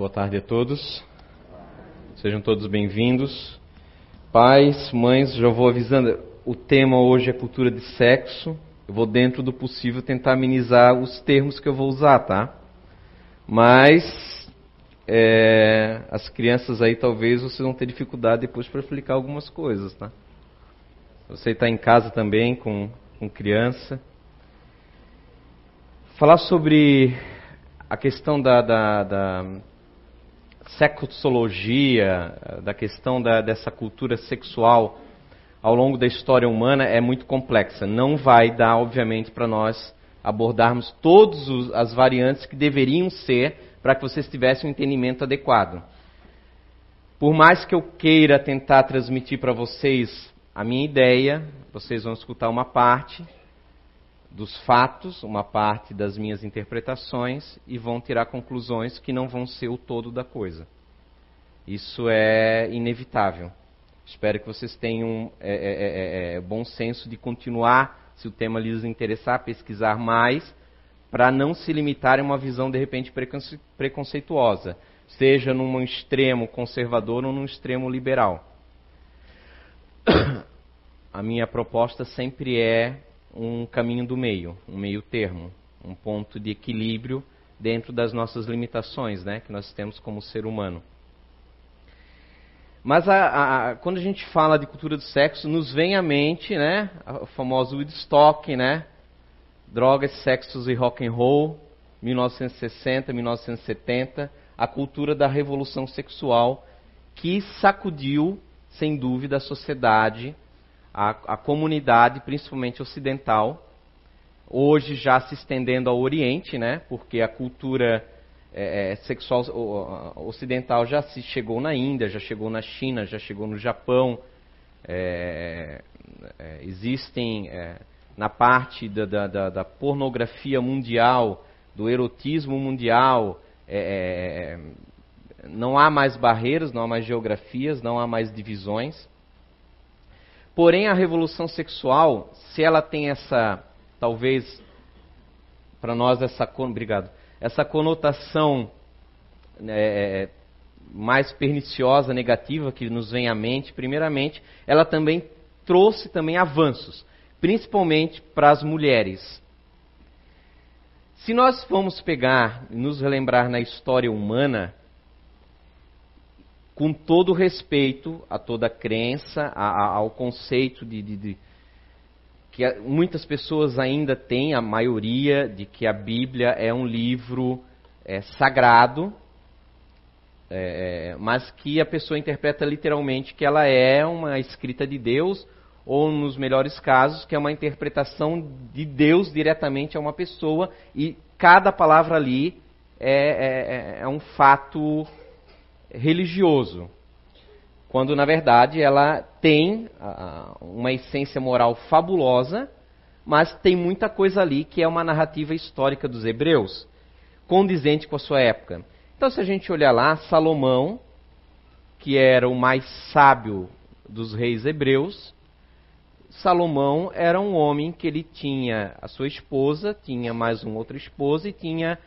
Boa tarde a todos. Sejam todos bem-vindos. Pais, mães, já vou avisando, o tema hoje é cultura de sexo. Eu vou, dentro do possível, tentar amenizar os termos que eu vou usar, tá? Mas é, as crianças aí talvez vocês vão ter dificuldade depois para explicar algumas coisas, tá? Você está em casa também com, com criança. Falar sobre a questão da, da, da sexologia, da questão da, dessa cultura sexual ao longo da história humana é muito complexa. Não vai dar, obviamente, para nós abordarmos todas as variantes que deveriam ser para que vocês tivessem um entendimento adequado. Por mais que eu queira tentar transmitir para vocês a minha ideia, vocês vão escutar uma parte dos fatos, uma parte das minhas interpretações e vão tirar conclusões que não vão ser o todo da coisa. Isso é inevitável. Espero que vocês tenham é, é, é, é bom senso de continuar, se o tema lhes interessar, pesquisar mais, para não se limitar a uma visão de repente preconceituosa, seja num extremo conservador ou num extremo liberal. A minha proposta sempre é um caminho do meio, um meio termo, um ponto de equilíbrio dentro das nossas limitações, né, que nós temos como ser humano. Mas a, a, quando a gente fala de cultura do sexo, nos vem à mente, né, o famoso Woodstock, né, drogas, sexos e rock and roll, 1960, 1970, a cultura da revolução sexual que sacudiu, sem dúvida, a sociedade a, a comunidade, principalmente ocidental, hoje já se estendendo ao Oriente, né? Porque a cultura é, é sexual ocidental já se chegou na Índia, já chegou na China, já chegou no Japão. É, é, existem é, na parte da, da, da, pornografia mundial, do erotismo mundial, é, não há mais barreiras, não há mais geografias, não há mais divisões. Porém, a revolução sexual, se ela tem essa, talvez, para nós, essa, obrigado, essa conotação é, mais perniciosa, negativa que nos vem à mente, primeiramente, ela também trouxe também avanços, principalmente para as mulheres. Se nós formos pegar e nos relembrar na história humana, com todo respeito a toda crença, a, a, ao conceito de, de, de, que muitas pessoas ainda têm, a maioria, de que a Bíblia é um livro é, sagrado, é, mas que a pessoa interpreta literalmente que ela é uma escrita de Deus, ou nos melhores casos, que é uma interpretação de Deus diretamente a uma pessoa, e cada palavra ali é, é, é um fato religioso, quando na verdade ela tem uma essência moral fabulosa, mas tem muita coisa ali que é uma narrativa histórica dos hebreus, condizente com a sua época. Então, se a gente olhar lá, Salomão, que era o mais sábio dos reis hebreus, Salomão era um homem que ele tinha a sua esposa, tinha mais uma outra esposa e tinha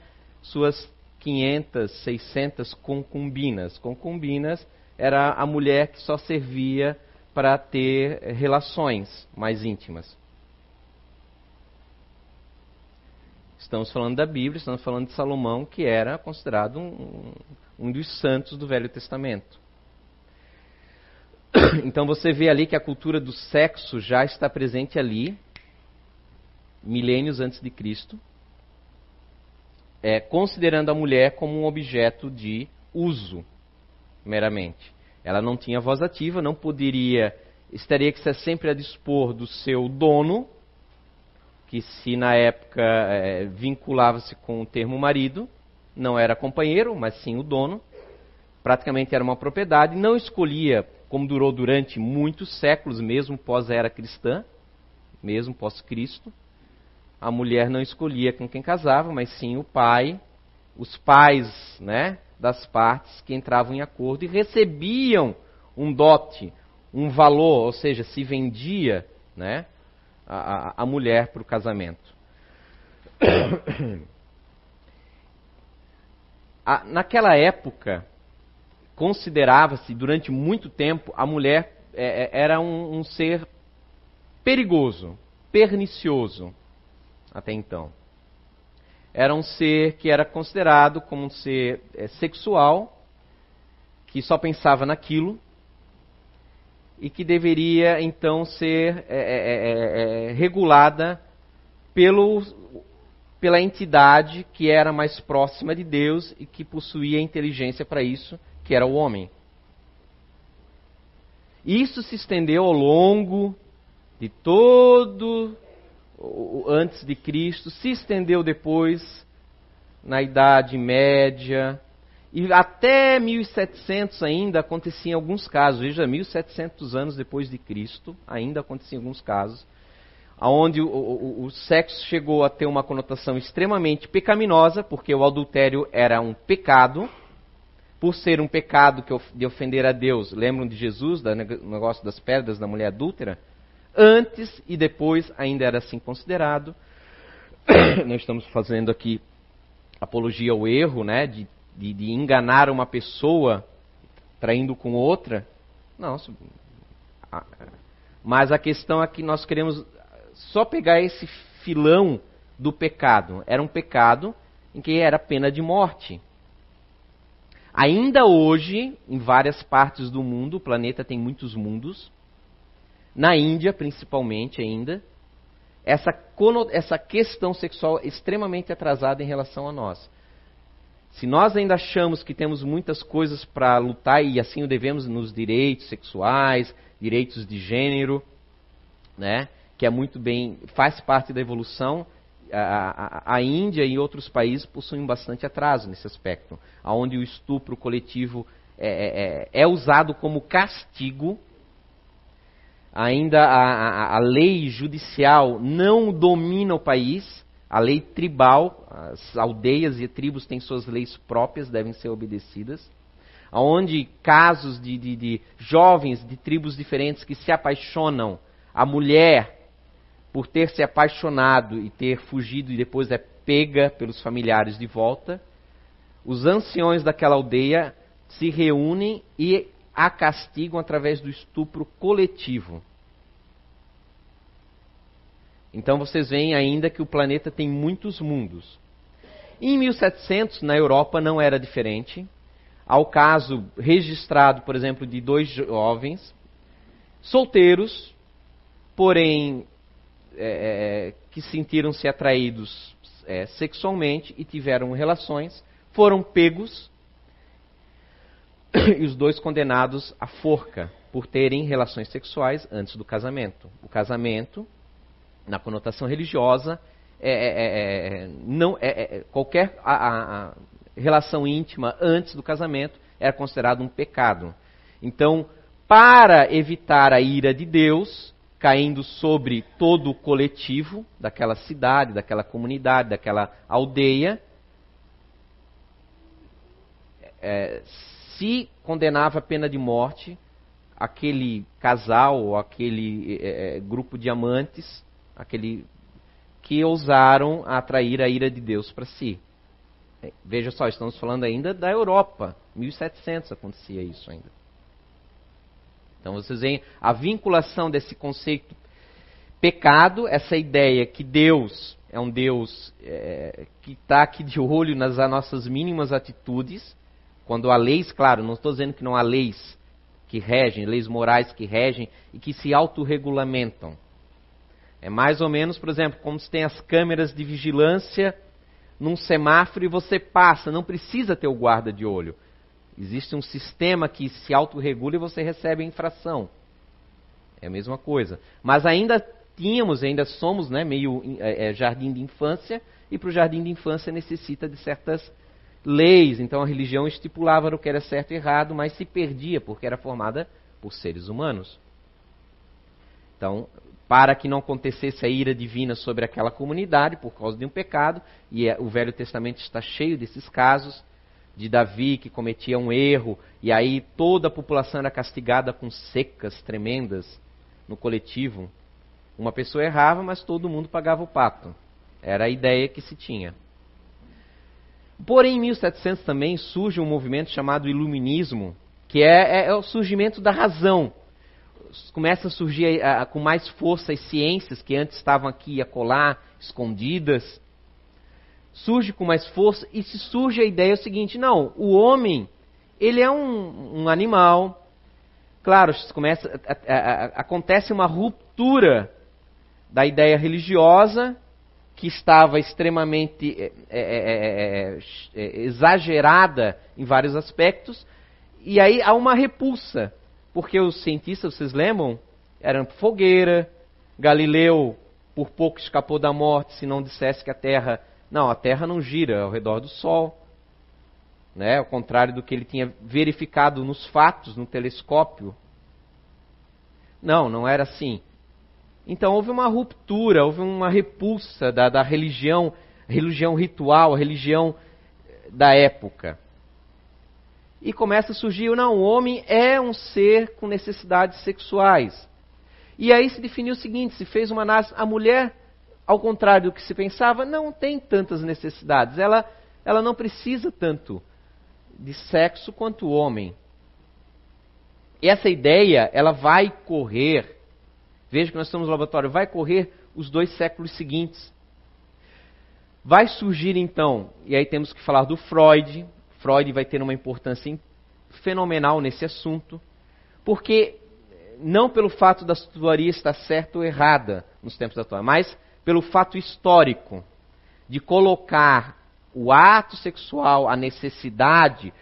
suas 500, 600 concubinas. Concubinas era a mulher que só servia para ter relações mais íntimas. Estamos falando da Bíblia, estamos falando de Salomão, que era considerado um, um dos santos do Velho Testamento. Então você vê ali que a cultura do sexo já está presente ali, milênios antes de Cristo é, considerando a mulher como um objeto de uso, meramente. Ela não tinha voz ativa, não poderia, estaria que ser sempre a dispor do seu dono, que se na época é, vinculava-se com o termo marido, não era companheiro, mas sim o dono. Praticamente era uma propriedade, não escolhia, como durou durante muitos séculos, mesmo pós-era cristã, mesmo pós-Cristo, a mulher não escolhia com quem casava, mas sim o pai, os pais né, das partes que entravam em acordo e recebiam um dote, um valor, ou seja, se vendia né, a, a mulher para o casamento. a, naquela época, considerava-se, durante muito tempo, a mulher é, é, era um, um ser perigoso, pernicioso, até então. Era um ser que era considerado como um ser é, sexual, que só pensava naquilo, e que deveria então ser é, é, é, é regulada pelo, pela entidade que era mais próxima de Deus e que possuía inteligência para isso, que era o homem. Isso se estendeu ao longo de todo antes de Cristo, se estendeu depois na Idade Média, e até 1700 ainda acontecia em alguns casos, veja, 1700 anos depois de Cristo, ainda acontecia em alguns casos, onde o, o, o, sexo chegou a ter uma conotação extremamente pecaminosa, porque o adultério era um pecado, por ser um pecado de ofender a Deus. Lembram de Jesus, do negócio das pedras da mulher adúltera? Antes e depois ainda era assim considerado. Nós estamos fazendo aqui apologia ao erro, né, de, de, de enganar uma pessoa traindo com outra. Não, mas a questão é que nós queremos só pegar esse filão do pecado. Era um pecado em que era pena de morte. Ainda hoje, em várias partes do mundo, o planeta tem muitos mundos, na Índia principalmente ainda, essa, essa questão sexual é extremamente atrasada em relação a nós. Se nós ainda achamos que temos muitas coisas para lutar, e assim o devemos nos direitos sexuais, direitos de gênero, né? que é muito bem, faz parte da evolução. A, a, a, Índia e outros países possuem bastante atraso nesse aspecto, onde o estupro coletivo é, é, é, é usado como castigo. Ainda a, a, lei judicial não domina o país, a lei tribal, as aldeias e tribos têm suas leis próprias, devem ser obedecidas. Onde casos de, de, de jovens de tribos diferentes que se apaixonam, a mulher por ter se apaixonado e ter fugido e depois é pega pelos familiares de volta, os anciões daquela aldeia se reúnem e a castigam através do estupro coletivo. Então vocês veem ainda que o planeta tem muitos mundos. Em 1700, na Europa, não era diferente. Há o caso registrado, por exemplo, de dois jovens solteiros, porém é, é, que sentiram-se atraídos é, sexualmente e tiveram relações, foram pegos e os dois condenados à forca por terem relações sexuais antes do casamento. O casamento, na conotação religiosa, é, é, é não, qualquer a, a, relação íntima antes do casamento era considerado um pecado. Então, para evitar a ira de Deus, caindo sobre todo o coletivo daquela cidade, daquela comunidade, daquela aldeia, é, se condenava a pena de morte aquele casal aquele é, grupo de amantes, aquele que ousaram atrair a ira de Deus para si. É, veja só, estamos falando ainda da Europa. 1700 acontecia isso ainda. Então vocês veem a vinculação desse conceito pecado, essa ideia que Deus é um Deus é, que está aqui de olho nas nossas mínimas atitudes, quando há leis, claro, não estou dizendo que não há leis que regem, leis morais que regem e que se autorregulamentam. É mais ou menos, por exemplo, como se tem as câmeras de vigilância num semáforo e você passa, não precisa ter o guarda de olho. Existe um sistema que se autorregula e você recebe a infração. É a mesma coisa. Mas ainda tínhamos, ainda somos né, meio é, jardim de infância, e para o jardim de infância necessita de certas leis. Então a religião estipulava o que era certo e errado, mas se perdia porque era formada por seres humanos. Então, para que não acontecesse a ira divina sobre aquela comunidade por causa de um pecado, e é, o Velho Testamento está cheio desses casos, de Davi que cometia um erro e aí toda a população era castigada com secas tremendas no coletivo. Uma pessoa errava, mas todo mundo pagava o pato. Era a ideia que se tinha. Porém, em 1700 também surge um movimento chamado Iluminismo, que é, é, é o surgimento da razão. Começa a surgir com mais força as ciências que antes estavam aqui a colar, escondidas. Surge com mais força e se surge a ideia é o seguinte: não, o homem, ele é um, um animal. Claro, começa, a, a, a, acontece uma ruptura da ideia religiosa que estava extremamente é é, é, exagerada em vários aspectos, e aí há uma repulsa, porque os cientistas, vocês lembram, eram fogueira, Galileu por pouco escapou da morte se não dissesse que a Terra, não, a Terra não gira ao redor do Sol, né? ao contrário do que ele tinha verificado nos fatos, no telescópio. Não, não era assim. Então houve uma ruptura, houve uma repulsa da, da religião, religião ritual, religião eh, da época. E começa a surgir, não, o homem é um ser com necessidades sexuais. E aí se definiu o seguinte, se fez uma análise, a mulher, ao contrário do que se pensava, não tem tantas necessidades. Ela, ela não precisa tanto de sexo quanto o homem. E essa ideia, ela vai correr Veja que nós estamos no laboratório. Vai correr os dois séculos seguintes. Vai surgir então, e aí temos que falar do Freud. Freud vai ter uma importância fenomenal nesse assunto, porque não pelo fato da teoria estar certa ou errada nos tempos atuais, mas pelo fato histórico de colocar o ato sexual, a necessidade,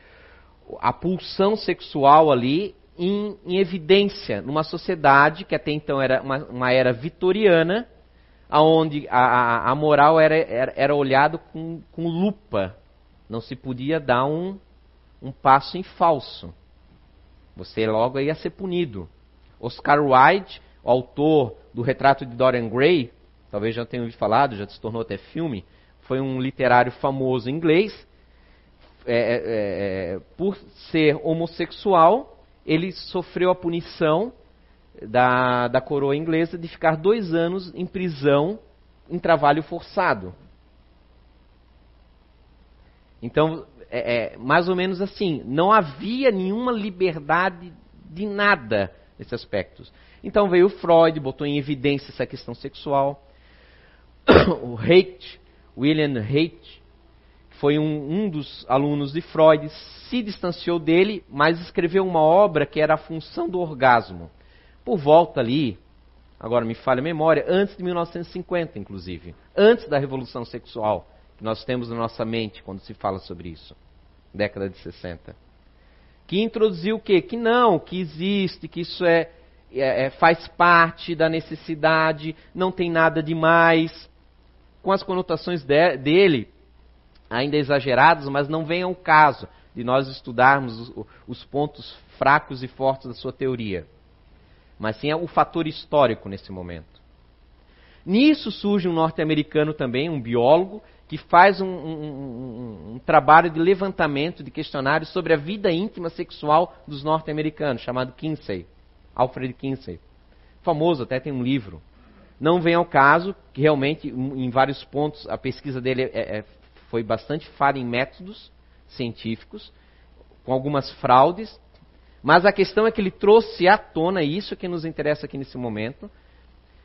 a pulsão sexual ali em, em evidência numa sociedade que até então era uma, uma era vitoriana, onde a, a, a moral era, era, era olhado com, com lupa. Não se podia dar um, um passo em falso. Você logo ia ser punido. Oscar Wilde, o autor do retrato de Dorian Gray, talvez já tenham ouvido falado, já se tornou até filme, foi um literário famoso inglês. É, é, é, por ser homossexual, ele sofreu a punição da, da coroa inglesa de ficar dois anos em prisão em trabalho forçado. Então, é, é, mais ou menos assim, não havia nenhuma liberdade de nada nesses aspectos. Então veio Freud, botou em evidência essa questão sexual. o Haidt, William Haidt, foi um, um dos alunos de Freud, se distanciou dele, mas escreveu uma obra que era a função do orgasmo. Por volta ali, agora me falha a memória, antes de 1950, inclusive. Antes da revolução sexual que nós temos na nossa mente quando se fala sobre isso. Década de 60. Que introduziu o quê? Que não, que existe, que isso é, é, é faz parte da necessidade, não tem nada demais. Com as conotações de, dele, ainda exagerados, mas não vem ao caso de nós estudarmos os, os pontos fracos e fortes da sua teoria, mas sim é o fator histórico nesse momento. Nisso surge um norte-americano também, um biólogo, que faz um, um, um, um, trabalho de levantamento de questionários sobre a vida íntima sexual dos norte-americanos, chamado Kinsey, Alfred Kinsey. Famoso, até tem um livro. Não vem ao caso, que realmente, em vários pontos, a pesquisa dele é, é foi bastante falha em métodos científicos, com algumas fraudes, mas a questão é que ele trouxe à tona, isso que nos interessa aqui nesse momento,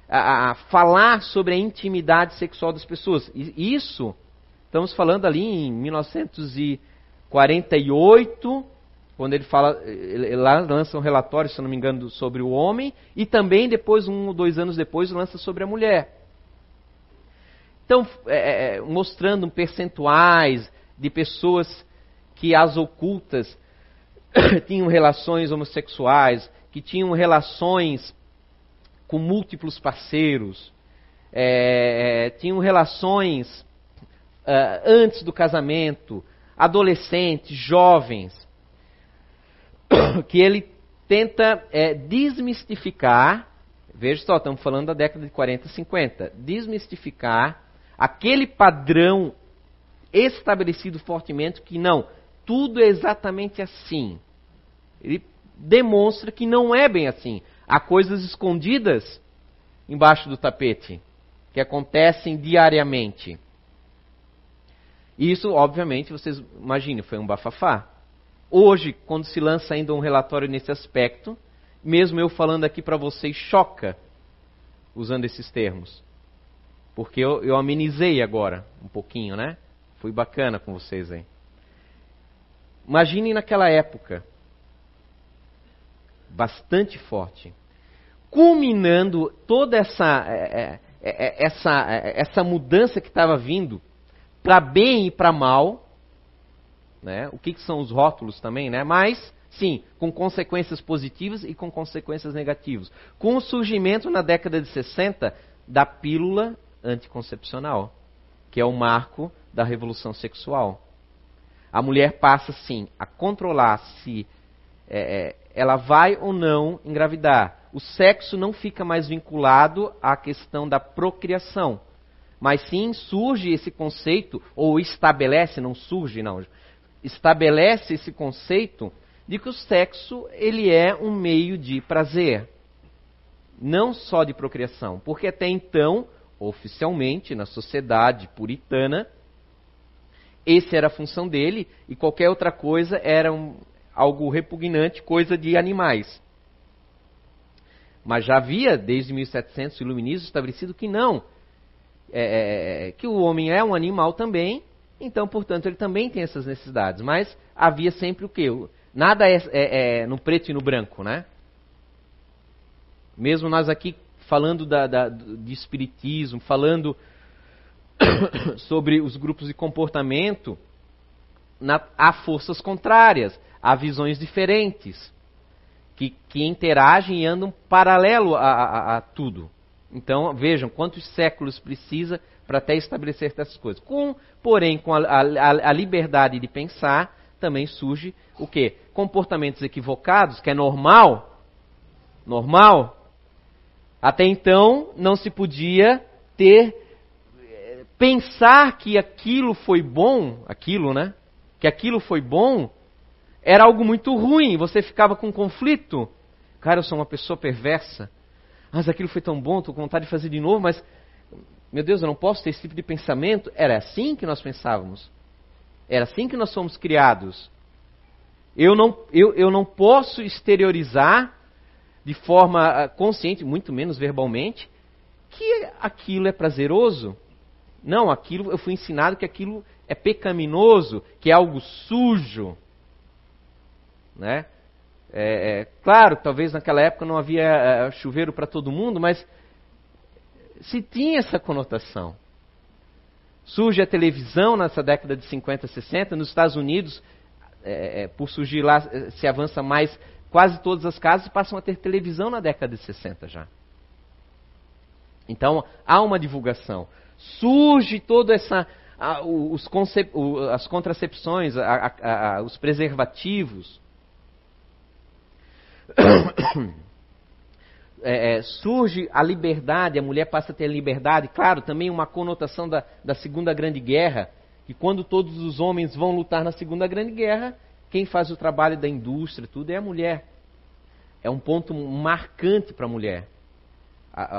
a, a falar sobre a intimidade sexual das pessoas. E isso, estamos falando ali em 1948, quando ele fala, ele lança um relatório, se não me engano, sobre o homem, e também depois, um ou dois anos depois, lança sobre a mulher. Então, é, é, mostrando percentuais de pessoas que as ocultas tinham relações homossexuais, que tinham relações com múltiplos parceiros, é, tinham relações uh, antes do casamento, adolescentes, jovens, que ele tenta é, desmistificar, veja só, estamos falando da década de 40, 50, desmistificar aquele padrão estabelecido fortemente que não, tudo é exatamente assim. Ele demonstra que não é bem assim. Há coisas escondidas embaixo do tapete que acontecem diariamente. E isso, obviamente, vocês imaginem, foi um bafafá. Hoje, quando se lança ainda um relatório nesse aspecto, mesmo eu falando aqui para vocês, choca usando esses termos. Porque eu, eu amenizei agora um pouquinho, né? Fui bacana com vocês aí. Imaginem naquela época. Bastante forte. Culminando toda essa, é, é, é, essa, essa mudança que estava vindo, para bem e para mal. Né? O que, que são os rótulos também, né? Mas Sim, com consequências positivas e com consequências negativas. Com o surgimento na década de 60 da pílula anticoncepcional, que é o marco da revolução sexual. A mulher passa, sim, a controlar se é, é, ela vai ou não engravidar. O sexo não fica mais vinculado à questão da procriação, mas sim surge esse conceito, ou estabelece, não surge, não, estabelece esse conceito de que o sexo ele é um meio de prazer, não só de procriação, porque até então, oficialmente na sociedade puritana, essa era a função dele e qualquer outra coisa era um, algo repugnante, coisa de animais. Mas já havia, desde 1700, iluministas estabelecido que não, é, é, é, que o homem é um animal também, então, portanto, ele também tem essas necessidades. Mas havia sempre o quê? Nada é, é, é no preto e no branco, né? Mesmo nós aqui falando da, da, de espiritismo, falando sobre os grupos de comportamento, na, há forças contrárias, há visões diferentes, que, que interagem e andam paralelo a, a, a tudo. Então, vejam quantos séculos precisa para até estabelecer essas coisas. Com, porém, com a, a, a liberdade de pensar, também surge o quê? Comportamentos equivocados, que é normal. Normal. Até então não se podia ter eh, pensar que aquilo foi bom, aquilo, né? Que aquilo foi bom, era algo muito ruim, você ficava com conflito. Cara, eu sou uma pessoa perversa. Mas aquilo foi tão bom, estou com vontade de fazer de novo, mas meu Deus, eu não posso ter esse tipo de pensamento. Era assim que nós pensávamos. Era assim que nós fomos criados. Eu não, eu, eu não posso exteriorizar de forma ah, consciente, muito menos verbalmente, que aquilo é prazeroso. Não, aquilo eu fui ensinado que aquilo é pecaminoso, que é algo sujo. Né? É, é, claro, talvez naquela época não havia é, chuveiro para todo mundo, mas se tinha essa conotação. Surge a televisão nessa década de 50, 60. Nos Estados Unidos, é, é, por surgir lá, é, se avança mais. Quase todas as casas passam a ter televisão na década de 60 já. Então, há uma divulgação. Surge toda essa. A, os concep, as contracepções, a, a, os preservativos. é, é, surge a liberdade, a mulher passa a ter liberdade, claro, também uma conotação da, da Segunda Grande Guerra, que quando todos os homens vão lutar na Segunda Grande Guerra, quem faz o trabalho da indústria, tudo é a mulher. É um ponto marcante para a mulher,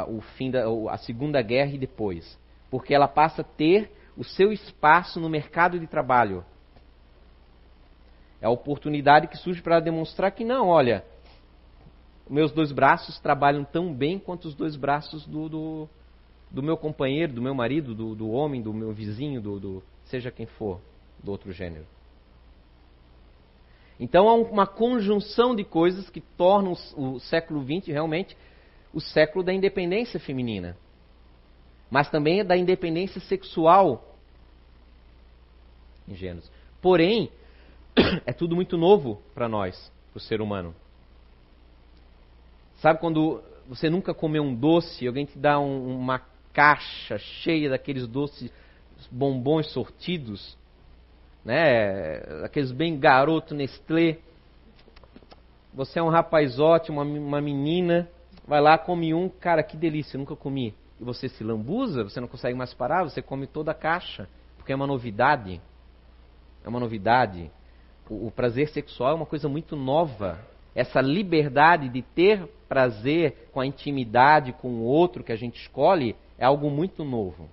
o fim da a Segunda Guerra e depois, porque ela passa a ter o seu espaço no mercado de trabalho. É a oportunidade que surge para demonstrar que não, olha, meus dois braços trabalham tão bem quanto os dois braços do, do, do meu companheiro, do meu marido, do, do homem, do meu vizinho, do, do, seja quem for, do outro gênero. Então há uma conjunção de coisas que tornam o século XX realmente o século da independência feminina. Mas também é da independência sexual em. Porém, é tudo muito novo para nós, para o ser humano. Sabe quando você nunca comeu um doce, alguém te dá um, uma caixa cheia daqueles doces, bombons sortidos, né? Aqueles bem garoto Nestlé. Você é um rapaz ótimo, uma, menina, vai lá, come um, cara, que delícia, nunca comi. E você se lambuza, você não consegue mais parar, você come toda a caixa, porque é uma novidade. É uma novidade. O, o prazer sexual é uma coisa muito nova essa liberdade de ter prazer com a intimidade com o outro que a gente escolhe é algo muito novo.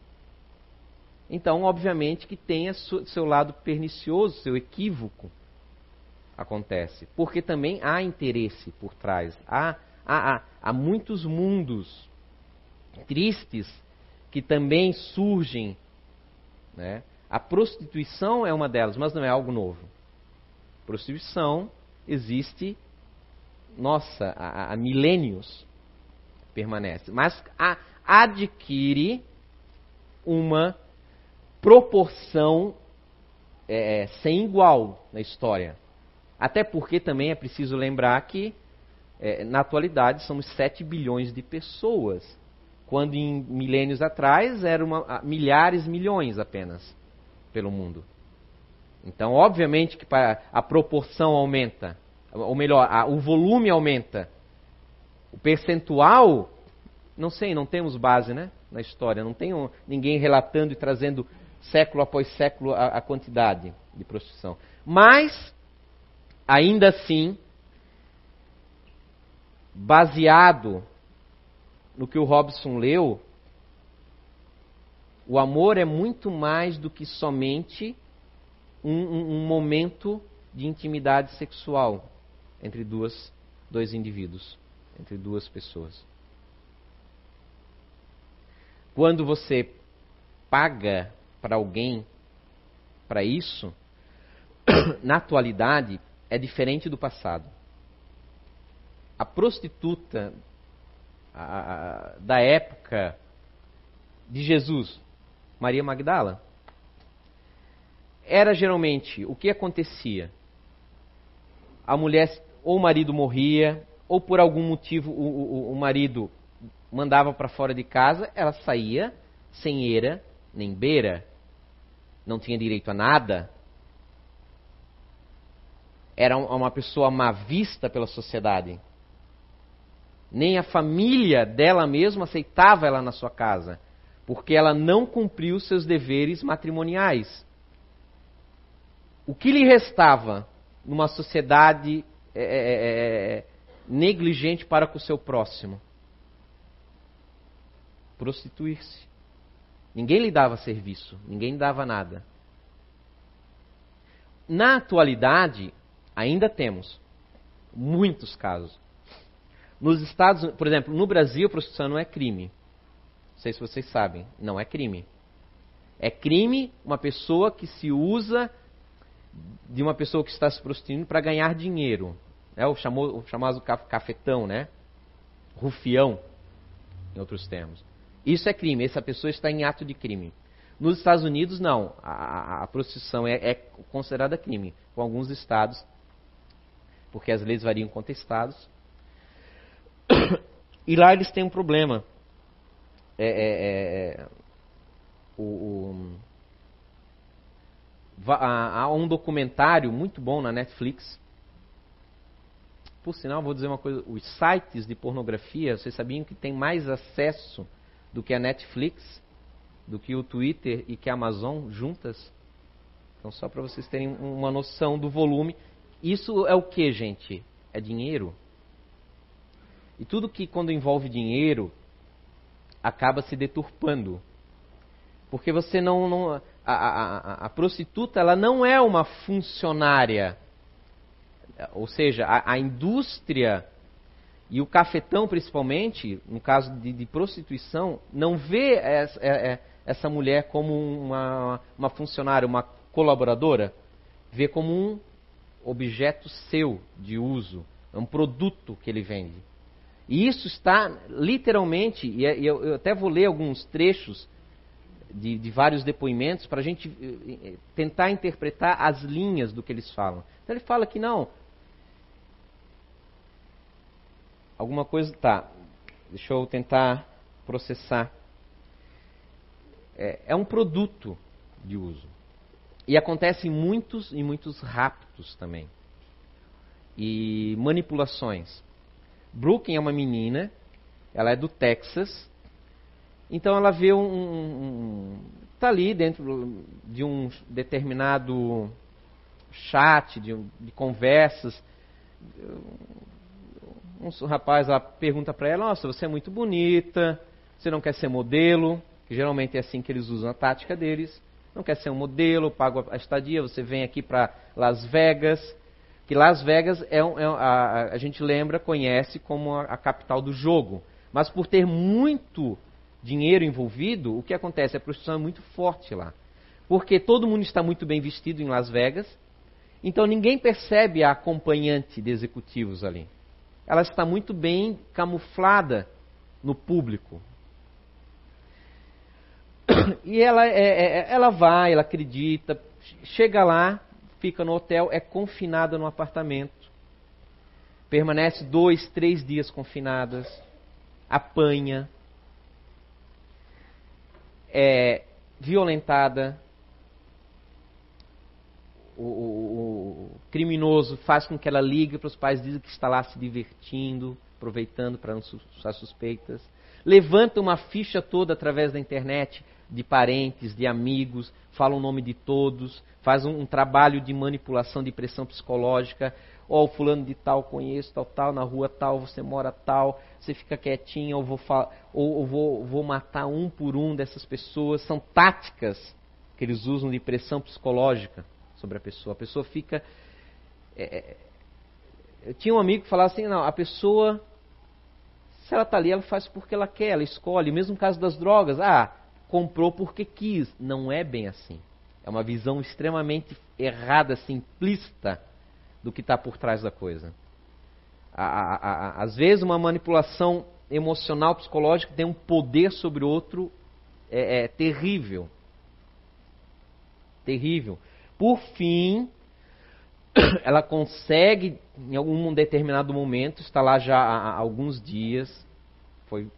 Então, obviamente que tem seu lado pernicioso, seu equívoco acontece. Porque também há interesse por trás. Há, há, há, há muitos mundos tristes que também surgem. Né? A prostituição é uma delas, mas não é algo novo. Prostituição existe, nossa, há, há milênios permanece. Mas adquire uma proporção é, sem igual na história. Até porque também é preciso lembrar que, é, na atualidade, somos 7 bilhões de pessoas, quando em milênios atrás eram uma, milhares, milhões apenas pelo mundo. Então, obviamente que a proporção aumenta, ou melhor, a, o volume aumenta. O percentual, não sei, não temos base né, na história, não tem ninguém relatando e trazendo século após século a, a quantidade de prostituição. Mas ainda assim, baseado no que o Robson leu, o amor é muito mais do que somente um, um, um momento de intimidade sexual entre duas, dois indivíduos, entre duas pessoas. Quando você paga para alguém para isso, na atualidade, é diferente do passado. A prostituta a, a, da época de Jesus, Maria Magdala, era geralmente o que acontecia? A mulher, ou o marido morria, ou por algum motivo o, o, o marido mandava para fora de casa, ela saía sem eira nem beira, não tinha direito a nada, era uma pessoa má vista pela sociedade. Nem a família dela mesma aceitava ela na sua casa, porque ela não cumpriu seus deveres matrimoniais. O que lhe restava numa sociedade é, é, é, é negligente para com o seu próximo? Prostituir-se. Ninguém lhe dava serviço, ninguém lhe dava nada. Na atualidade, Ainda temos muitos casos. Nos Estados por exemplo, no Brasil, prostituição não é crime. Não sei se vocês sabem, não é crime. É crime uma pessoa que se usa de uma pessoa que está se prostituindo para ganhar dinheiro. É o, chamado cafetão, né? Rufião, em outros termos. Isso é crime, essa pessoa está em ato de crime. Nos Estados Unidos, não. A, a, prostituição é, é, considerada crime. Com alguns estados porque as leis variam com estados. E lá eles têm um problema. É, é, é, é o, o, há um documentário muito bom na Netflix. Por sinal, vou dizer uma coisa: os sites de pornografia, vocês sabiam que tem mais acesso do que a Netflix, do que o Twitter e que a Amazon juntas? Então, só para vocês terem uma noção do volume isso é o que, gente? É dinheiro. E tudo que, quando envolve dinheiro, acaba se deturpando. Porque você não. não a, a, a, prostituta ela não é uma funcionária. Ou seja, a, a indústria e o cafetão, principalmente, no caso de, de prostituição, não vê essa, é, é, essa mulher como uma, uma funcionária, uma colaboradora. Vê como um objeto seu de uso, é um produto que ele vende. E isso está literalmente, e é, eu até vou ler alguns trechos de, de vários depoimentos para a gente eh, eh, tentar interpretar as linhas do que eles falam. Então ele fala que não. Alguma coisa. Tá, deixa eu tentar processar. É, é um produto de uso. E acontece em muitos e muitos raptos também. E manipulações. Brooklyn é uma menina, ela é do Texas, então ela vê um, um, tá ali dentro de um determinado chat, de, de conversas. Um rapaz lá pergunta para ela: Nossa, você é muito bonita, você não quer ser modelo? que geralmente é assim que eles usam a tática deles. Não quer ser um modelo, pago a estadia, você vem aqui para Las Vegas, que Las Vegas é, um, é a, a, gente lembra, conhece como a, a, capital do jogo. Mas por ter muito dinheiro envolvido, o que acontece? A prostituição é muito forte lá. Porque todo mundo está muito bem vestido em Las Vegas, então ninguém percebe a acompanhante de executivos ali. Ela está muito bem camuflada no público. E ela, é, é, é, ela vai, ela acredita, chega lá, fica no hotel, é confinada no apartamento. Permanece dois, três dias confinadas, apanha, é violentada. O, o, criminoso faz com que ela ligue para os pais, diz que está lá se divertindo, aproveitando para não suscitar suspeitas. Levanta uma ficha toda através da internet de parentes, de amigos, fala o nome de todos, faz um, um trabalho de manipulação, de pressão psicológica. Ó, oh, fulano de tal conheço, tal, tal, na rua tal, você mora tal, você fica quietinho, ou vou, ou, ou vou, vou matar um por um dessas pessoas. São táticas que eles usam de pressão psicológica sobre a pessoa. A pessoa fica. É, é eu tinha um amigo que falava assim: não, a pessoa, se ela está ali, ela faz porque ela quer, ela escolhe. Mesmo caso das drogas, ah, comprou porque quis. Não é bem assim. É uma visão extremamente errada, simplista do que está por trás da coisa. às vezes, uma manipulação emocional, psicológica tem um poder sobre o outro é, é terrível. Terrível. Por fim, ela consegue, em algum determinado momento, está lá já há alguns dias, foi,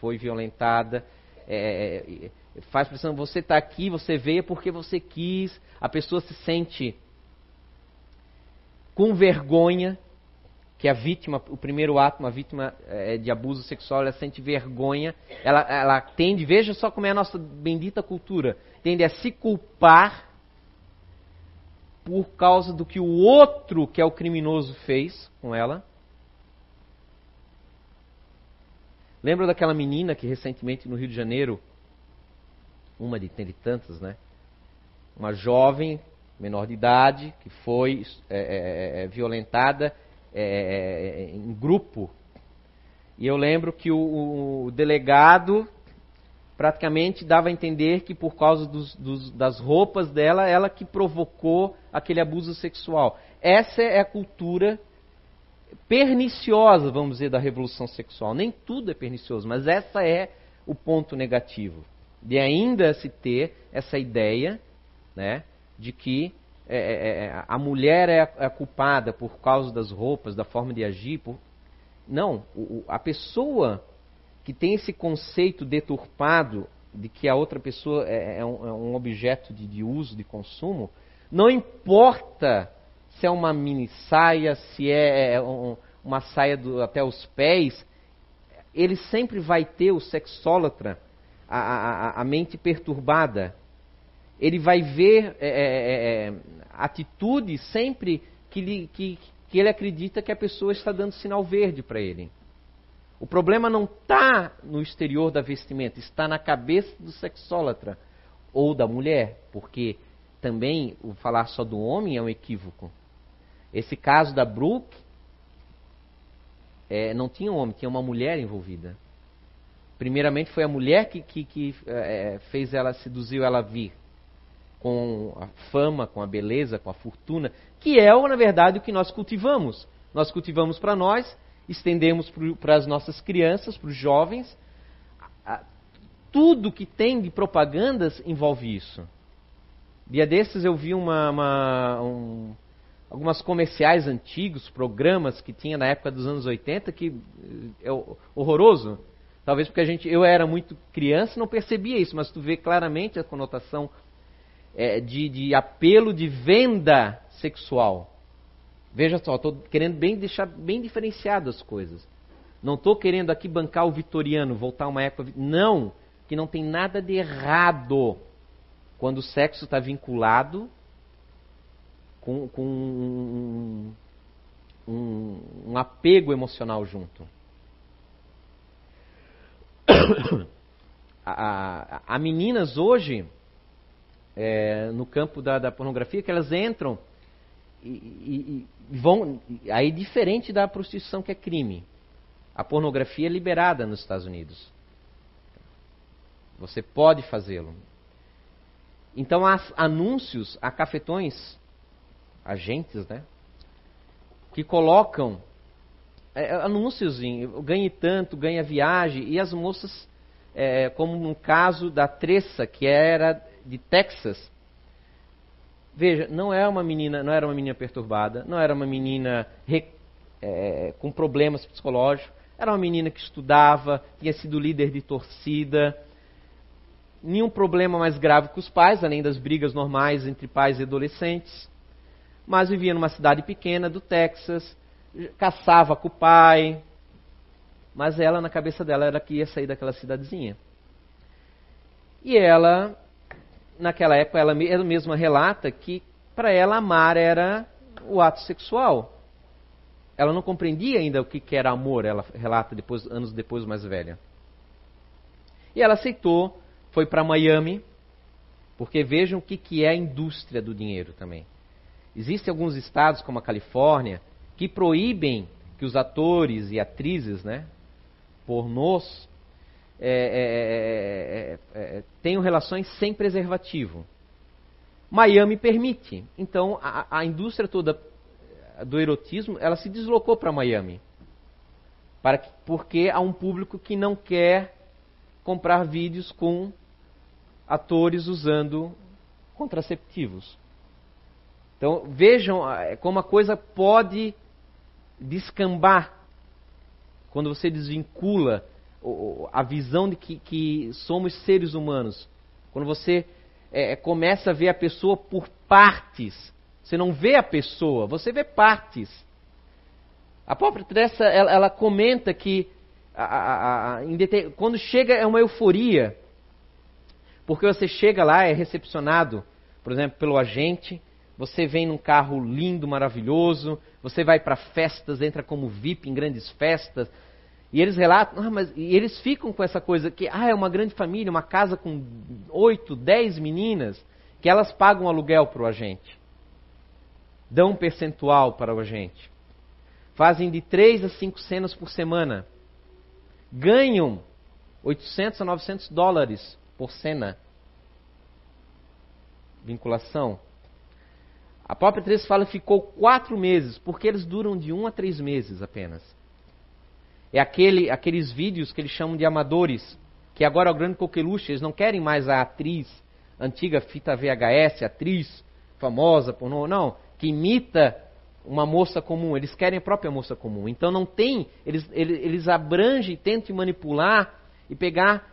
foi violentada, é, é faz pressão, você está aqui, você veio porque você quis, a pessoa se sente com vergonha, que a vítima, o primeiro ato, uma vítima é, de abuso sexual, ela sente vergonha, ela, ela tende, veja só como é a nossa bendita cultura, tende a se culpar por causa do que o outro, que é o criminoso, fez com ela. Lembra daquela menina que recentemente no Rio de Janeiro uma de, de tantas, né? Uma jovem, menor de idade, que foi é, é, é, é violentada é, em grupo. E eu lembro que o, o, delegado praticamente dava a entender que por causa dos, dos, das roupas dela, ela que provocou aquele abuso sexual. Essa é a cultura perniciosa, vamos dizer, da revolução sexual. Nem tudo é pernicioso, mas essa é o ponto negativo de ainda se ter essa ideia né, de que é, é, é a mulher é a, é culpada por causa das roupas, da forma de agir. Por... Não, o, a pessoa que tem esse conceito deturpado de que a outra pessoa é, é um, é um, objeto de, de uso, de consumo, não importa se é uma mini saia, se é um, uma saia do, até os pés, ele sempre vai ter o sexólatra a, a, a mente perturbada. Ele vai ver é, é, é, é, atitudes sempre que, que, que ele acredita que a pessoa está dando sinal verde para ele. O problema não está no exterior da vestimenta, está na cabeça do sexólatra ou da mulher, porque também o falar só do homem é um equívoco. Esse caso da Brooke é, não tinha um homem, tinha uma mulher envolvida. Primeiramente foi a mulher que, que, que é, fez ela, seduziu ela a vir. Com a fama, com a beleza, com a fortuna, que é, na verdade, o que nós cultivamos. Nós cultivamos para nós, estendemos para as nossas crianças, para os jovens. Tudo que tem de propagandas envolve isso. Dia desses eu vi uma, uma, um, algumas comerciais antigos, programas que tinha na época dos anos 80, que é horroroso. Talvez porque a gente, eu era muito criança e não percebia isso, mas tu vê claramente a conotação é, de, de apelo de venda sexual. Veja só, estou querendo bem deixar bem diferenciado as coisas. Não estou querendo aqui bancar o vitoriano, voltar uma época. Não, que não tem nada de errado quando o sexo está vinculado com, com um, um, um apego emocional junto. há meninas hoje, é, no campo da, da, pornografia, que elas entram e, e, vão. Aí, diferente da prostituição, que é crime. A pornografia é liberada nos Estados Unidos. Você pode fazê-lo. Então, há anúncios, há cafetões, agentes, né? Que colocam é, anúncios em ganhe tanto, ganha viagem, e as moças, é, como no caso da Tressa, que era de Texas, veja, não era é uma menina, não era uma menina perturbada, não era uma menina é, com problemas psicológicos, era uma menina que estudava, tinha sido líder de torcida, nenhum problema mais grave com os pais, além das brigas normais entre pais e adolescentes, mas vivia numa cidade pequena do Texas, caçava com o pai, mas ela, na cabeça dela, era que ia sair daquela cidadezinha. E ela, naquela época, ela, mesma relata que para ela amar era o ato sexual. Ela não compreendia ainda o que era amor, ela relata depois, anos depois, mais velha. E ela aceitou, foi para Miami, porque vejam o que, que é a indústria do dinheiro também. Existem alguns estados, como a Califórnia, que proíbem que os atores e atrizes, né, pornôs, é, é, é, tenham relações sem preservativo. Miami permite. Então, a, a indústria toda do erotismo, ela se deslocou para Miami. Para que, porque há um público que não quer comprar vídeos com atores usando contraceptivos. Então vejam como a coisa pode descambar quando você desvincula a visão de que, que somos seres humanos. Quando você é, começa a ver a pessoa por partes você não vê a pessoa, você vê partes. A própria Teresa, ela, ela comenta que a, a, a, quando chega é uma euforia, porque você chega lá, é recepcionado, por exemplo, pelo agente, você vem num carro lindo, maravilhoso, você vai para festas, entra como VIP em grandes festas, e eles relatam, ah, mas, e eles ficam com essa coisa que ah, é uma grande família, uma casa com oito, dez meninas, que elas pagam aluguel para o agente dão um percentual para o agente. Fazem de 3 a 5 cenas por semana. Ganham 800 a 900 dólares por cena. Vinculação. A própria Teresa fala que ficou quatro meses, porque eles duram de um a três meses apenas. É aquele, aqueles vídeos que eles chamam de amadores, que agora o grande coqueluche, eles não querem mais a atriz, antiga fita VHS, atriz famosa, pornô, não que imita uma moça comum, eles querem a própria moça comum. Então não tem, eles, eles, eles abrangem, tentam manipular e pegar.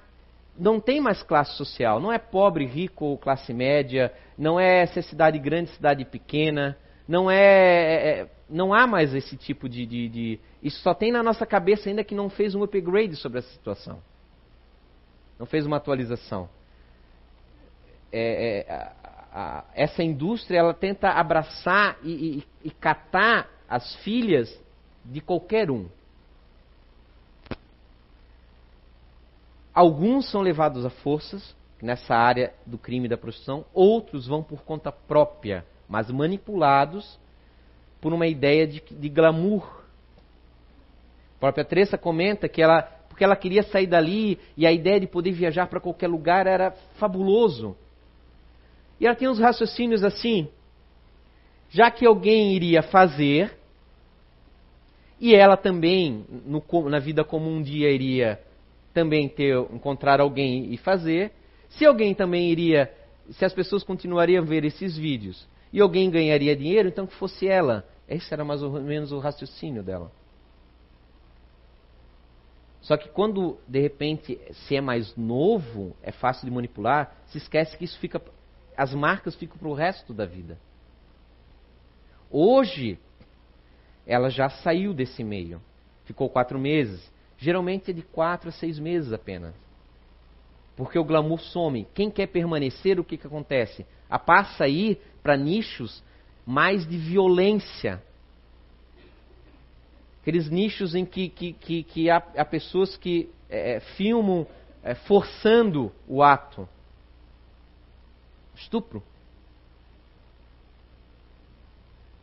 Não tem mais classe social, não é pobre, rico ou classe média, não é se é cidade grande, cidade pequena, não é, é, é não há mais esse tipo de, de, de, Isso só tem na nossa cabeça ainda que não fez um upgrade sobre essa situação. Não fez uma atualização. É, é, a, essa indústria ela tenta abraçar e, e, e catar as filhas de qualquer um. Alguns são levados a forças nessa área do crime e da prostituição, outros vão por conta própria, mas manipulados por uma ideia de, de glamour. Própria Tressa comenta que ela, porque ela queria sair dali e a ideia de poder viajar para qualquer lugar era fabuloso. E ela tem uns raciocínios assim, já que alguém iria fazer, e ela também, no, na vida comum um dia, iria também ter, encontrar alguém e fazer, se alguém também iria, se as pessoas continuariam a ver esses vídeos, e alguém ganharia dinheiro, então que fosse ela. Esse era mais ou menos o raciocínio dela. Só que quando, de repente, se é mais novo, é fácil de manipular, se esquece que isso fica as marcas ficam para o resto da vida. Hoje, ela já saiu desse meio. Ficou quatro meses. Geralmente é de quatro a seis meses apenas. Porque o glamour some. Quem quer permanecer, o que, que acontece? A passa a ir para nichos mais de violência. Aqueles nichos em que, que, que, que há, há pessoas que é, filmam é, forçando o ato. Estupro.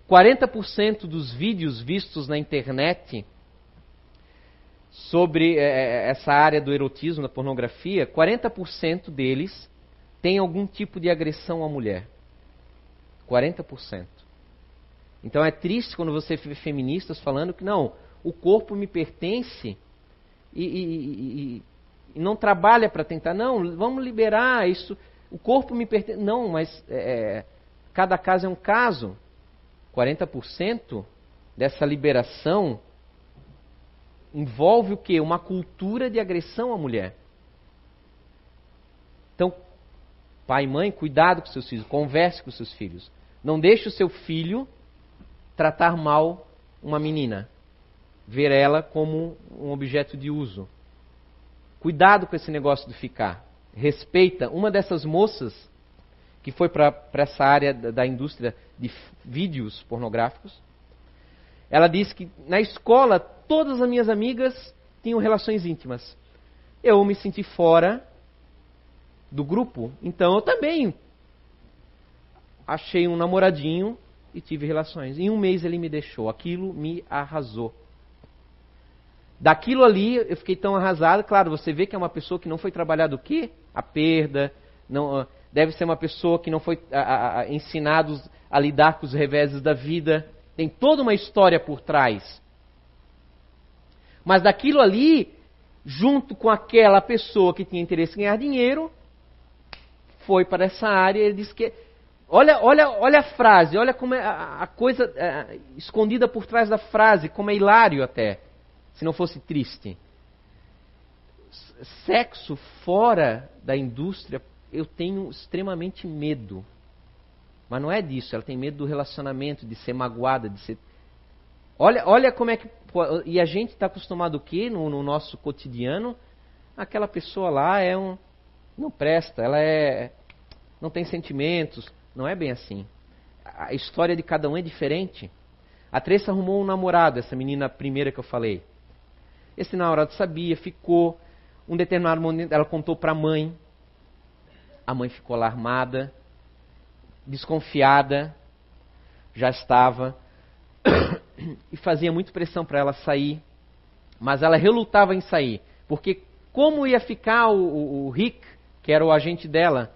40% dos vídeos vistos na internet sobre é, é, essa área do erotismo, da pornografia, 40% deles tem algum tipo de agressão à mulher. 40%. Então é triste quando você vê feministas falando que não, o corpo me pertence e, e, e, e não trabalha para tentar. Não, vamos liberar isso. O corpo me pertence. Não, mas é, cada caso é um caso. 40% dessa liberação envolve o que? Uma cultura de agressão à mulher. Então, pai e mãe, cuidado com seus filhos, converse com seus filhos. Não deixe o seu filho tratar mal uma menina, ver ela como um objeto de uso. Cuidado com esse negócio do ficar. Respeita. Uma dessas moças que foi para essa área da, da indústria de vídeos pornográficos, ela disse que na escola todas as minhas amigas tinham relações íntimas. Eu me senti fora do grupo, então eu também achei um namoradinho e tive relações. Em um mês ele me deixou. Aquilo me arrasou. Daquilo ali eu fiquei tão arrasado. Claro, você vê que é uma pessoa que não foi trabalhada o quê? A perda. Não, deve ser uma pessoa que não foi a, a, ensinado a lidar com os reveses da vida. Tem toda uma história por trás. Mas daquilo ali, junto com aquela pessoa que tinha interesse em ganhar dinheiro, foi para essa área. Ele disse que Olha, olha, olha a frase, olha como é a, a coisa é, escondida por trás da frase, como é hilário até, se não fosse triste. Sexo fora da indústria, eu tenho extremamente medo. Mas não é disso, ela tem medo do relacionamento, de ser magoada, de ser. Olha, olha como é que. E a gente está acostumado o quê no, no nosso cotidiano? Aquela pessoa lá é um. Não presta, ela é. Não tem sentimentos, não é bem assim. A história de cada um é diferente. A Tressa arrumou um namorado, essa menina primeira que eu falei. Esse namorado sabia, ficou. Um determinado momento ela contou para a mãe. A mãe ficou alarmada, desconfiada, já estava. e fazia muito pressão para ela sair. Mas ela relutava em sair. Porque como ia ficar o, o, o Rick, que era o agente dela?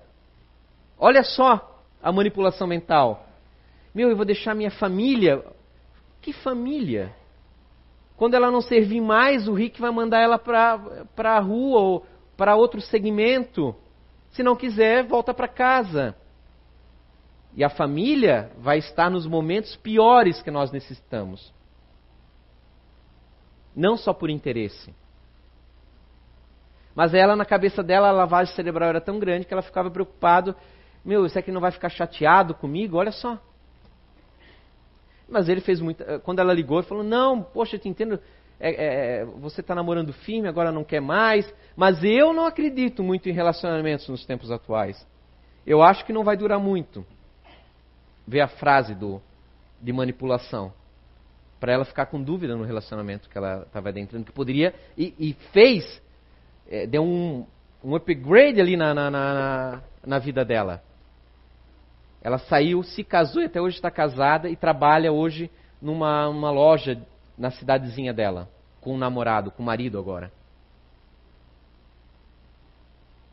Olha só, a manipulação mental. Meu, eu vou deixar minha família. Que família? Quando ela não servir mais, o Rick vai mandar ela para a rua ou para outro segmento. Se não quiser, volta para casa. E a família vai estar nos momentos piores que nós necessitamos. Não só por interesse. Mas ela, na cabeça dela, a lavagem cerebral era tão grande que ela ficava preocupada meu, isso aqui não vai ficar chateado comigo? Olha só. Mas ele fez muito. Eh, quando ela ligou, ele falou: Não, poxa, eu te entendo. É, é, você está namorando firme, agora não quer mais. Mas eu não acredito muito em relacionamentos nos tempos atuais. Eu acho que não vai durar muito. Vê a frase do, de manipulação. Para ela ficar com dúvida no relacionamento que ela estava adentrando, que poderia. E, e fez. É, deu um, um upgrade ali na, na, na, na vida dela. Ela saiu, se casou e até hoje está casada e trabalha hoje numa uma loja na cidadezinha dela, com um namorado, com o um marido agora.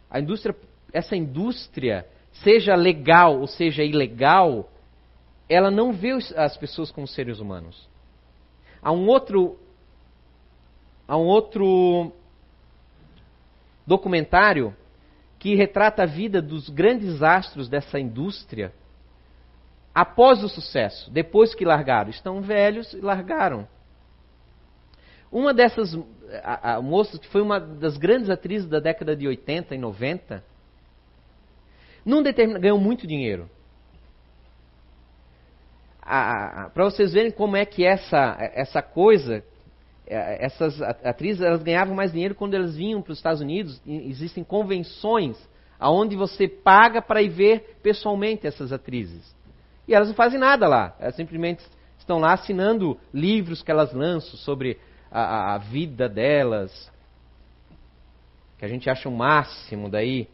A indústria, essa indústria, seja legal ou seja ilegal, ela não vê as pessoas como seres humanos. Há um outro, há um outro documentário que retrata a vida dos grandes astros dessa indústria após o sucesso, depois que largaram. Estão velhos e largaram. Uma dessas a, a moças, que foi uma das grandes atrizes da década de 80 e 90, num determinado, ganhou muito dinheiro. Para vocês verem como é que essa, essa coisa, essas atrizes, elas ganhavam mais dinheiro quando elas vinham para os Estados Unidos. Existem convenções aonde você paga para ir ver pessoalmente essas atrizes. E elas não fazem nada lá. Elas simplesmente estão lá assinando livros que elas lançam sobre a, a vida delas. que a gente acha o máximo daí,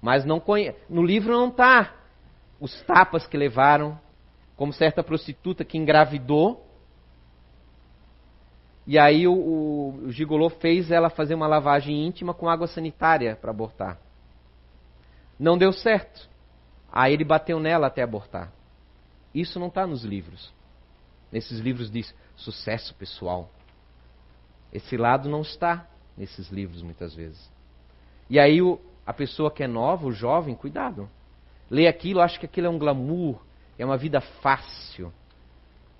mas não conhe... no livro não está os tapas que levaram, como certa prostituta que engravidou, e aí o, o, o gigolô fez ela fazer uma lavagem íntima com água sanitária para abortar. Não deu certo. Aí ele bateu nela até abortar. Isso não está nos livros. Nesses livros diz sucesso pessoal. Esse lado não está nesses livros muitas vezes. E aí o, a pessoa que é nova, o jovem, cuidado. Lê aquilo, acha que aquilo é um glamour, é uma vida fácil.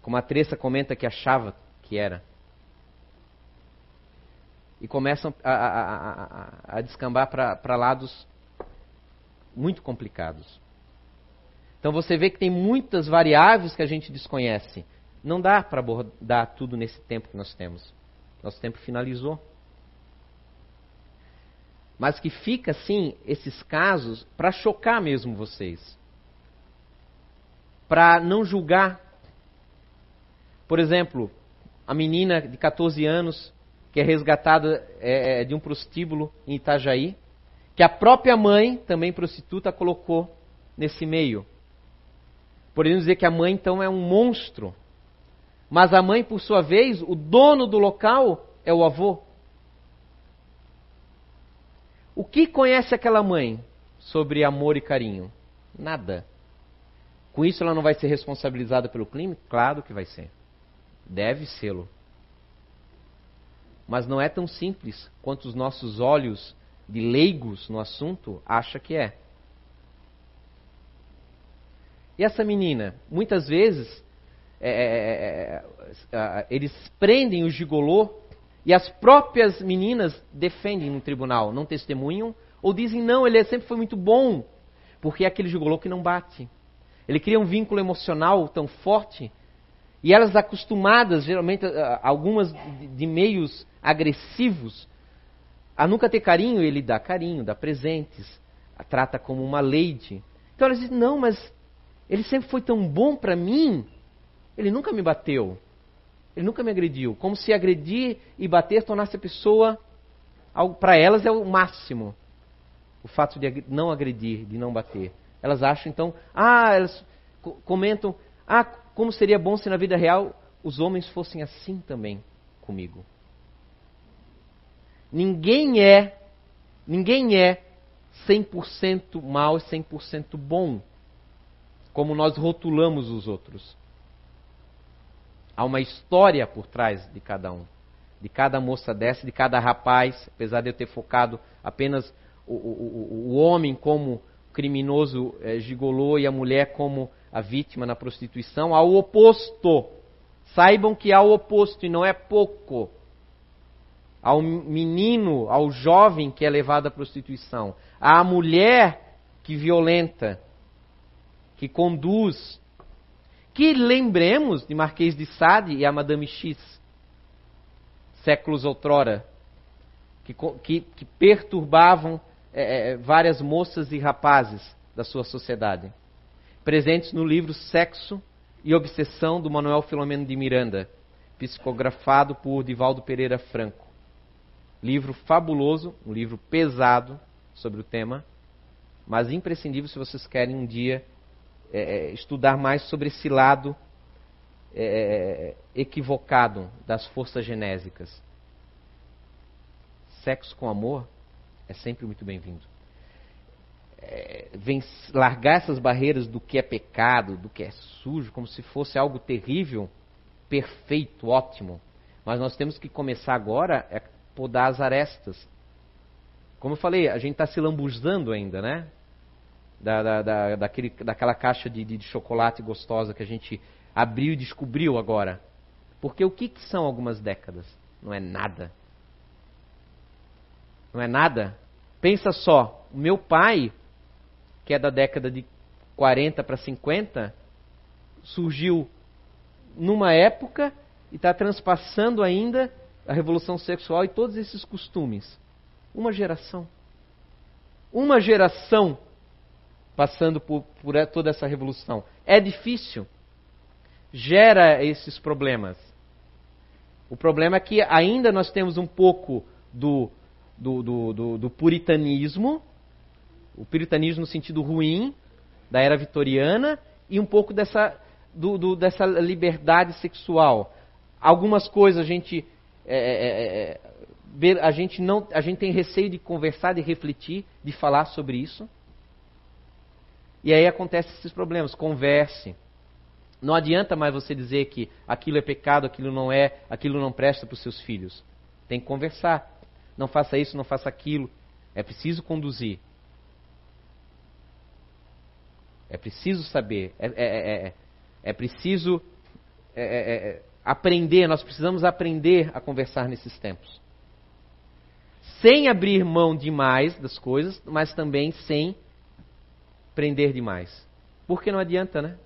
Como a Tressa comenta que achava que era. E começam a, a, a, descambar para lados muito complicados. Então você vê que tem muitas variáveis que a gente desconhece. Não dá para abordar tudo nesse tempo que nós temos. Nosso tempo finalizou. Mas que fica assim esses casos para chocar mesmo vocês. Para não julgar. Por exemplo, a menina de 14 anos que é resgatada é, é, de um prostíbulo em Itajaí, que a própria mãe, também prostituta, colocou nesse meio. Podemos dizer que a mãe então é um monstro. Mas a mãe, por sua vez, o dono do local é o avô. O que conhece aquela mãe sobre amor e carinho? Nada. Com isso ela não vai ser responsabilizada pelo crime? Claro que vai ser. Deve sê-lo. Mas não é tão simples quanto os nossos olhos de leigos no assunto acha que é. E essa menina, muitas vezes, é, é, é, é eles prendem o gigolô e as próprias meninas defendem no tribunal, não testemunham, ou dizem, não, ele sempre foi muito bom, porque é aquele gigolô que não bate. Ele cria um vínculo emocional tão forte, e elas acostumadas, geralmente, algumas de meios agressivos, a nunca ter carinho, ele dá carinho, dá presentes, a trata como uma lady. Então elas dizem, não, mas ele sempre foi tão bom para mim, ele nunca me bateu, ele nunca me agrediu. Como se agredir e bater tornasse a pessoa, para elas é o máximo. O fato de não agredir, de não bater. Elas acham então, ah, elas comentam, ah, como seria bom se na vida real os homens fossem assim também comigo. Ninguém é, ninguém é 100% mal e 100% bom, como nós rotulamos os outros. Há uma história por trás de cada um. De cada moça dessa, de cada rapaz, apesar de eu ter focado apenas o, o, o homem como criminoso é, gigolô e a mulher como a vítima na prostituição, há o oposto. Saibam que há o oposto e não é pouco ao menino, ao jovem que é levado à prostituição, à mulher que violenta, que conduz. Que lembremos de Marquês de Sade e a Madame X, séculos outrora, que, que, que perturbavam é, várias moças e rapazes da sua sociedade. Presentes no livro Sexo e Obsessão do Manuel Filomeno de Miranda, psicografado por Divaldo Pereira Franco. Livro fabuloso, um livro pesado sobre o tema, mas imprescindível se vocês querem um dia é, é estudar mais sobre esse lado é, é, equivocado das forças genésicas. Sexo com amor é sempre muito bem-vindo. É, largar essas barreiras do que é pecado, do que é sujo, como se fosse algo terrível, perfeito, ótimo. Mas nós temos que começar agora é podar as arestas. Como eu falei, a gente está se lambuzando ainda, né? Da, da, da, daquele, daquela caixa de, de, de, chocolate gostosa que a gente abriu e descobriu agora. Porque o que, que são algumas décadas? Não é nada. Não é nada. Pensa só, meu pai, que é da década de 40 para 50, surgiu numa época e está transpassando ainda a revolução sexual e todos esses costumes. Uma geração. Uma geração passando por, por toda essa revolução. É difícil. Gera esses problemas. O problema é que ainda nós temos um pouco do do, do, do, do puritanismo, o puritanismo no sentido ruim, da era vitoriana, e um pouco dessa, do, do, dessa liberdade sexual. Algumas coisas a gente, é, é, é, é a, gente não, a gente tem receio de conversar, de refletir, de falar sobre isso. E aí acontecem esses problemas. Converse. Não adianta mais você dizer que aquilo é pecado, aquilo não é, aquilo não presta para os seus filhos. Tem que conversar. Não faça isso, não faça aquilo. É preciso conduzir. É preciso saber. É, é, é, é, é preciso é, aprender. Nós precisamos aprender a conversar nesses tempos. Sem abrir mão demais das coisas, mas também sem prender demais. Porque não adianta, né?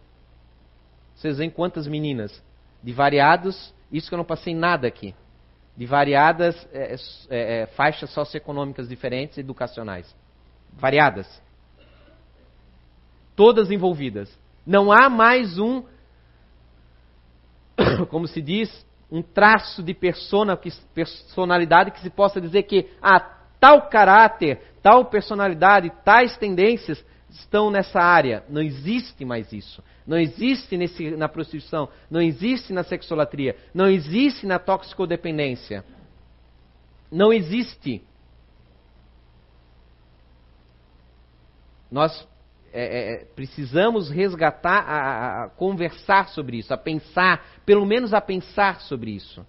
Vocês veem quantas meninas de variados, isso que eu não passei nada aqui, de variadas é, é, faixas socioeconômicas diferentes, educacionais. Variadas todas envolvidas. Não há mais um, como se diz, um traço de persona, personalidade que se possa dizer que ah, tal caráter, tal personalidade, tais tendências estão nessa área. Não existe mais isso. Não existe nesse, na prostituição, não existe na sexolatria, não existe na toxicodependência. Não existe. Nós é, é, é, precisamos resgatar, a, a, conversar sobre isso, a pensar, pelo menos a pensar sobre isso.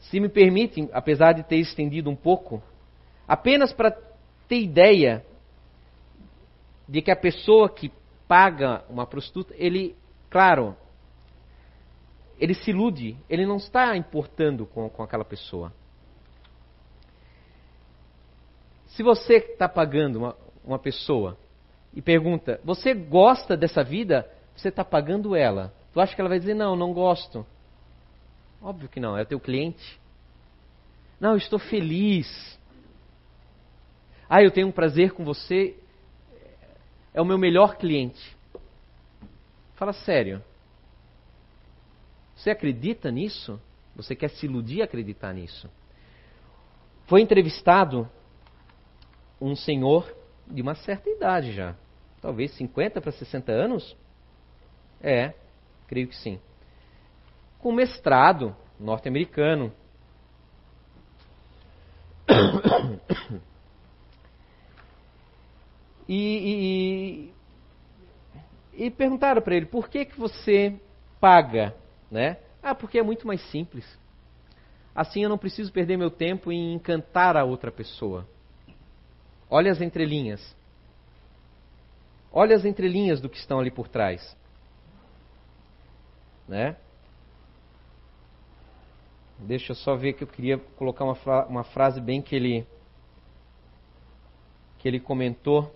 Se me permitem, apesar de ter estendido um pouco, apenas para ter ideia de que a pessoa que paga uma prostituta, ele, claro, ele se ilude, ele não está importando com, com aquela pessoa. Se você está pagando uma, uma pessoa e pergunta: Você gosta dessa vida? Você está pagando ela. Tu acha que ela vai dizer: Não, não gosto? Óbvio que não, é o teu cliente. Não, eu estou feliz. Ah, eu tenho um prazer com você. É o meu melhor cliente. Fala sério. Você acredita nisso? Você quer se iludir acreditar nisso? Foi entrevistado um senhor de uma certa idade já. Talvez 50 para 60 anos? É, creio que sim. Com mestrado norte-americano. E, e, e, perguntaram para ele, por que, que você paga? Né? Ah, porque é muito mais simples. Assim eu não preciso perder meu tempo em encantar a outra pessoa. Olha as entrelinhas. Olha as entrelinhas do que estão ali por trás. Né? Deixa eu só ver que eu queria colocar uma, fra uma frase bem que ele que ele comentou.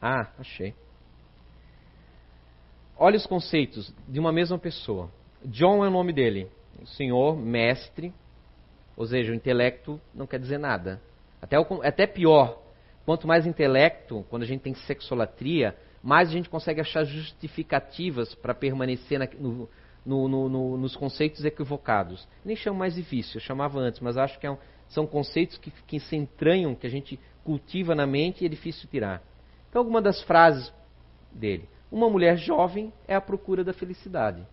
Ah, achei. Olha os conceitos de uma mesma pessoa. John é o nome dele. O senhor, mestre, ou seja, o intelecto não quer dizer nada. Até, o, até pior, Quanto mais intelecto, quando a gente tem sexolatria, mais a gente consegue achar justificativas para permanecer na, no, no, no, nos conceitos equivocados. Nem chamo mais difícil, eu chamava antes, mas acho que é um, são conceitos que, que se entranham, que a gente cultiva na mente e é difícil tirar. Então, alguma das frases dele. Uma mulher jovem é a procura da felicidade.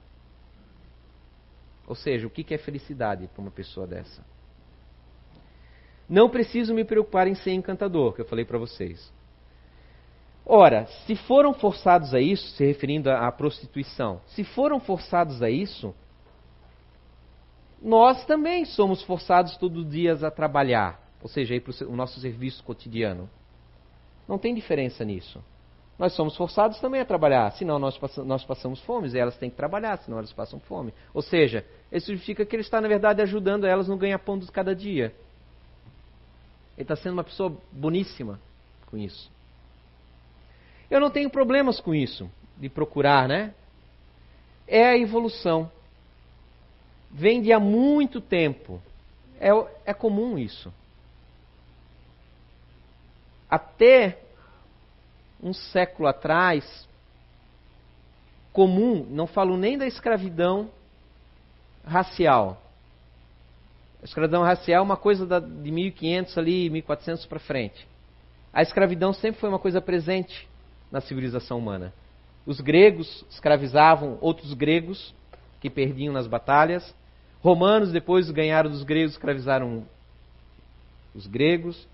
Ou seja, o que é felicidade para uma pessoa dessa? Não preciso me preocupar em ser encantador, que eu falei para vocês. Ora, se foram forçados a isso, se referindo à prostituição, se foram forçados a isso, nós também somos forçados todos os dias a trabalhar, ou seja, para o nosso serviço cotidiano. Não tem diferença nisso. Nós somos forçados também a trabalhar, senão nós, nós passamos fome, e elas têm que trabalhar, senão elas passam fome. Ou seja, isso significa que ele está, na verdade, ajudando elas no ganha-pão de cada dia. Ele está sendo uma pessoa boníssima com isso. Eu não tenho problemas com isso, de procurar, né? É a evolução. Vem de há muito tempo. É, é comum isso. Até um século atrás, comum, não falo nem da escravidão racial, A escravidão racial é uma coisa da, de 1500 ali, 1400 para frente. A escravidão sempre foi uma coisa presente na civilização humana. Os gregos escravizavam outros gregos que perdiam nas batalhas. Romanos depois ganharam dos gregos, escravizaram os gregos.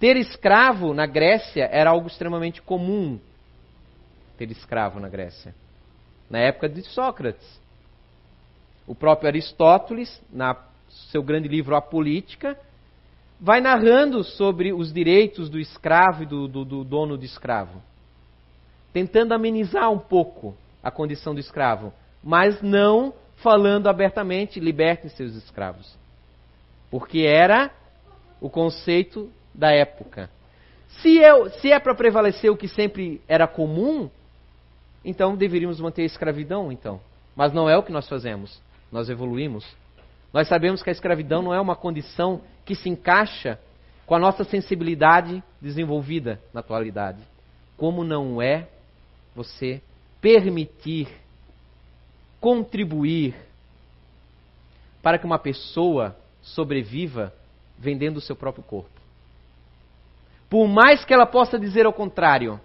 Ter escravo na Grécia era algo extremamente comum. Ter escravo na Grécia. Na época de Sócrates. O próprio Aristóteles, na seu grande livro A Política, vai narrando sobre os direitos do escravo e do, do, do dono de escravo, tentando amenizar um pouco a condição do escravo, mas não falando abertamente libertem seus escravos, porque era o conceito da época. Se é, se é para prevalecer o que sempre era comum, então deveríamos manter a escravidão, então. Mas não é o que nós fazemos. Nós evoluímos. Nós sabemos que a escravidão não é uma condição que se encaixa com a nossa sensibilidade desenvolvida na atualidade. Como não é você permitir, contribuir para que uma pessoa sobreviva vendendo o seu próprio corpo. Por mais que ela possa dizer ao contrário,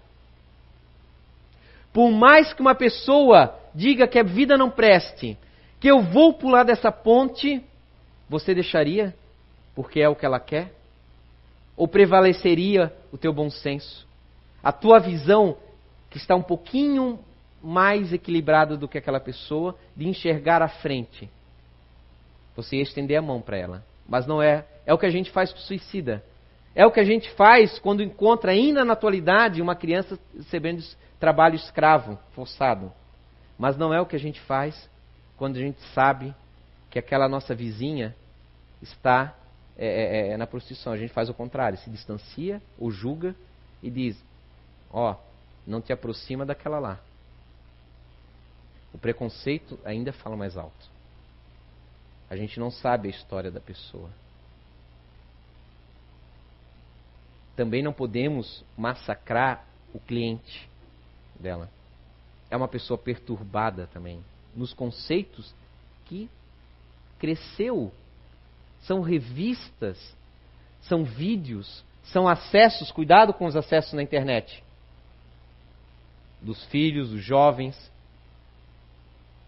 por mais que uma pessoa diga que a vida não preste, que eu vou pular dessa ponte, você deixaria? Porque é o que ela quer? Ou prevaleceria o teu bom senso? A tua visão, que está um pouquinho mais equilibrada do que aquela pessoa, de enxergar à frente. Você ia estender a mão para ela. Mas não é. É o que a gente faz com o suicida. É o que a gente faz quando encontra, ainda na atualidade, uma criança recebendo trabalho escravo, forçado. Mas não é o que a gente faz quando a gente sabe que aquela nossa vizinha está é, é, é, na prostituição. A gente faz o contrário, se distancia ou julga e diz: Ó, oh, não te aproxima daquela lá. O preconceito ainda fala mais alto. A gente não sabe a história da pessoa. Também não podemos massacrar o cliente dela. É uma pessoa perturbada também nos conceitos que cresceu. São revistas, são vídeos, são acessos, cuidado com os acessos na internet. Dos filhos, dos jovens.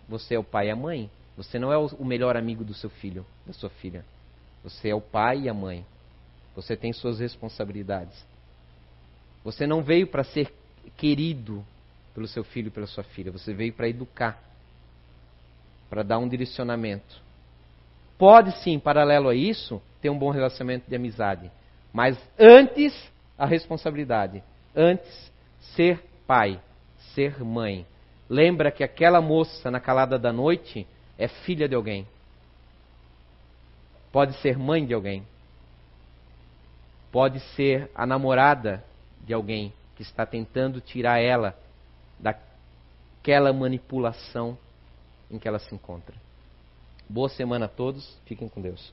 Você é o pai e a mãe. Você não é o melhor amigo do seu filho, da sua filha. Você é o pai e a mãe. Você tem suas responsabilidades. Você não veio para ser querido pelo seu filho e pela sua filha. Você veio para educar para dar um direcionamento. Pode sim, paralelo a isso, ter um bom relacionamento de amizade. Mas antes, a responsabilidade. Antes, ser pai, ser mãe. Lembra que aquela moça na calada da noite é filha de alguém. Pode ser mãe de alguém. Pode ser a namorada de alguém que está tentando tirar ela daquela manipulação em que ela se encontra. Boa semana a todos, fiquem com Deus.